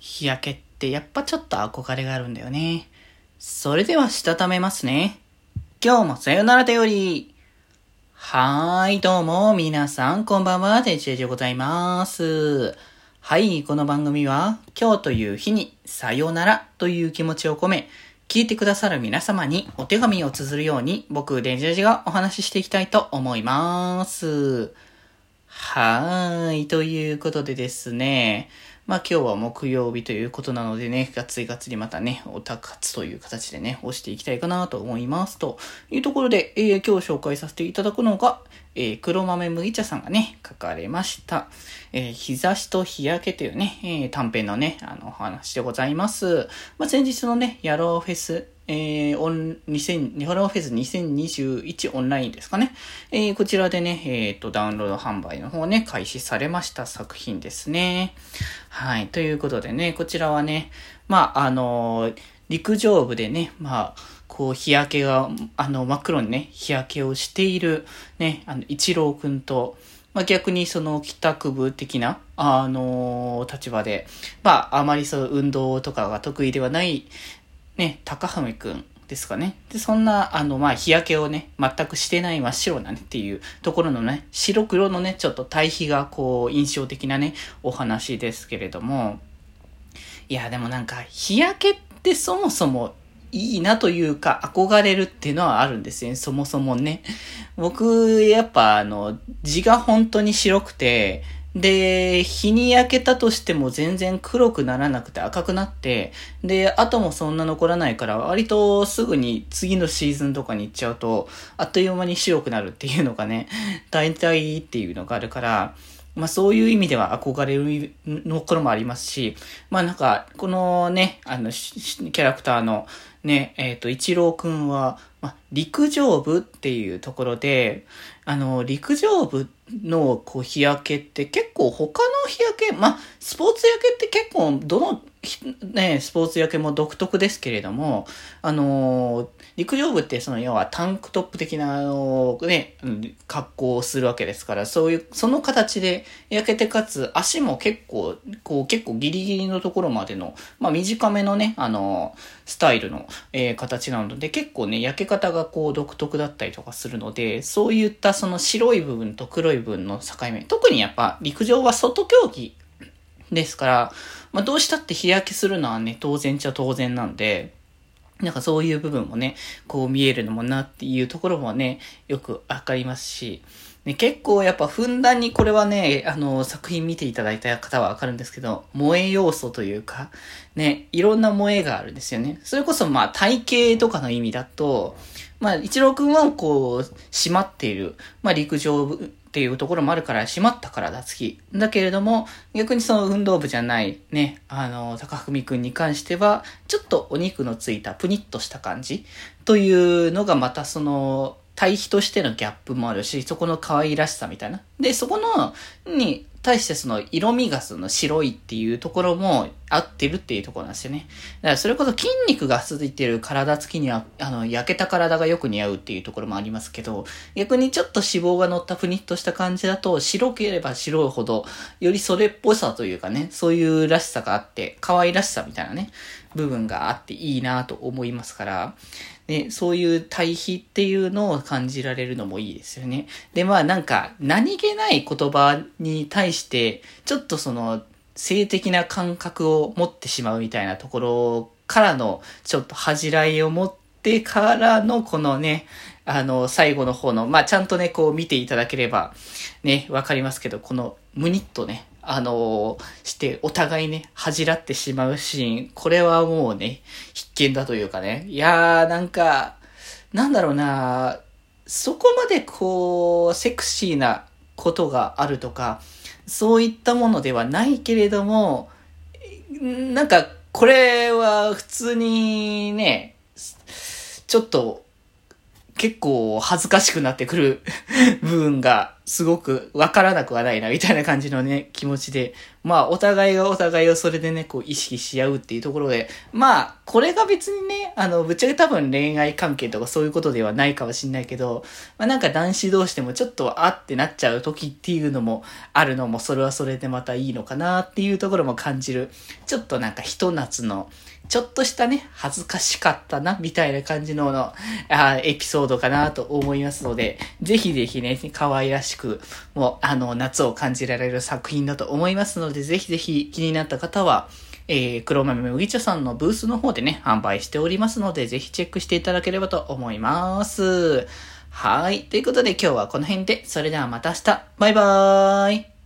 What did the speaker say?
日焼けってやっぱちょっと憧れがあるんだよね。それではしたためますね。今日もさよならだより。はーい、どうも、皆さん、こんばんは、てちでございます。はい、この番組は、今日という日に、さよならという気持ちを込め、聞いてくださる皆様にお手紙を綴るように、僕、デジェジがお話ししていきたいと思います。はーい、ということでですね、まあ今日は木曜日ということなのでね、がっつりがっつりまたね、オタ活という形でね、押していきたいかなと思います。というところで、えー、今日紹介させていただくのが、えー、黒豆麦茶さんがね、書かれました、えー、日差しと日焼けというね、えー、短編のね、あの、話でございます。まあ、先日のね、ヤローフェス、えー、オン、2000、ホラーフェス2021オンラインですかね。えー、こちらでね、えっ、ー、と、ダウンロード販売の方ね、開始されました作品ですね。はい。ということでね、こちらはね、まあ、あの陸上部でね、まあ、こう、日焼けが、あの、真っ黒にね、日焼けをしている、ね、あの、一郎くんと、まあ、逆にその帰宅部的な、あのー、立場で、まあ、あまりそう運動とかが得意ではない、ね、高浜くんですかね。で、そんな、あの、まあ、日焼けをね、全くしてない真っ白なねっていうところのね、白黒のね、ちょっと対比がこう、印象的なね、お話ですけれども、いや、でもなんか、日焼けってそもそもいいなというか、憧れるっていうのはあるんですよね、そもそもね。僕、やっぱ、あの、字が本当に白くて、で、日に焼けたとしても全然黒くならなくて赤くなって、で、あともそんな残らないから、割とすぐに次のシーズンとかに行っちゃうと、あっという間に白くなるっていうのがね、大体っていうのがあるから、まあそういう意味では憧れるの頃もありますし、まあなんか、このね、あの、キャラクターのね、えっ、ー、と、一郎くんは、まあ、陸上部っていうところで、あの、陸上部のこう日焼けって結構他の日焼け、まあ、スポーツ焼けって結構どのね、スポーツ焼けも独特ですけれども、あのー、陸上部ってその要はタンクトップ的な、あのー、ね、格好をするわけですから、そういう、その形で焼けてかつ、足も結構、こう結構ギリギリのところまでの、まあ短めのね、あのー、スタイルの、えー、形なので、結構ね、焼け方がこう独特だったりとかするので、そういったその白い部分と黒い部分の境目、特にやっぱ陸上は外競技ですから、まあ、どうしたって日焼けするのはね、当然ちゃ当然なんで、なんかそういう部分もね、こう見えるのもなっていうところもね、よくわかりますし、ね、結構やっぱふんだんにこれはね、あの、作品見ていただいた方はわかるんですけど、萌え要素というか、ね、いろんな萌えがあるんですよね。それこそまあ体型とかの意味だと、まあ、一郎くんはこう、締まっている、まあ陸上部っていうところもあるから閉まった体つき。だけれども、逆にその運動部じゃないね、あの、高文くんに関しては、ちょっとお肉のついたプニッとした感じというのがまたその、対比としてのギャップもあるし、そこの可愛らしさみたいな。で、そこの、に、対してその色味がその白いっていうところも合ってるっていうところなんですよね。だからそれこそ筋肉が続いてる体つきには、あの、焼けた体がよく似合うっていうところもありますけど、逆にちょっと脂肪が乗ったプニッとした感じだと、白ければ白いほど、よりそれっぽさというかね、そういうらしさがあって、可愛らしさみたいなね、部分があっていいなと思いますから、ね、そういう対比っていうのを感じられるのもいいですよね。で、まあなんか、何気ない言葉に対して、ちょっとその、性的な感覚を持ってしまうみたいなところからの、ちょっと恥じらいを持ってからの、このね、あの、最後の方の、まあちゃんとね、こう見ていただければ、ね、わかりますけど、この、むにっとね、あの、して、お互いね、恥じらってしまうシーン、これはもうね、必見だというかね。いやー、なんか、なんだろうなそこまでこう、セクシーなことがあるとか、そういったものではないけれども、なんか、これは普通にね、ちょっと結構恥ずかしくなってくる 部分がすごくわからなくはないな、みたいな感じのね、気持ちで。まあ、お互いがお互いをそれでね、こう、意識し合うっていうところで、まあ、これが別にね、あの、ぶっちゃけ多分恋愛関係とかそういうことではないかもしんないけど、まあなんか男子同士でもちょっとあってなっちゃう時っていうのもあるのも、それはそれでまたいいのかなっていうところも感じる、ちょっとなんかひと夏の、ちょっとしたね、恥ずかしかったな、みたいな感じののあエピソードかなと思いますので、ぜひぜひね、可愛らしくく、もう、あの、夏を感じられる作品だと思いますので、ぜひぜひ気になった方は、えー、黒豆麦茶さんのブースの方でね、販売しておりますので、ぜひチェックしていただければと思います。はい。ということで今日はこの辺で、それではまた明日。バイバーイ。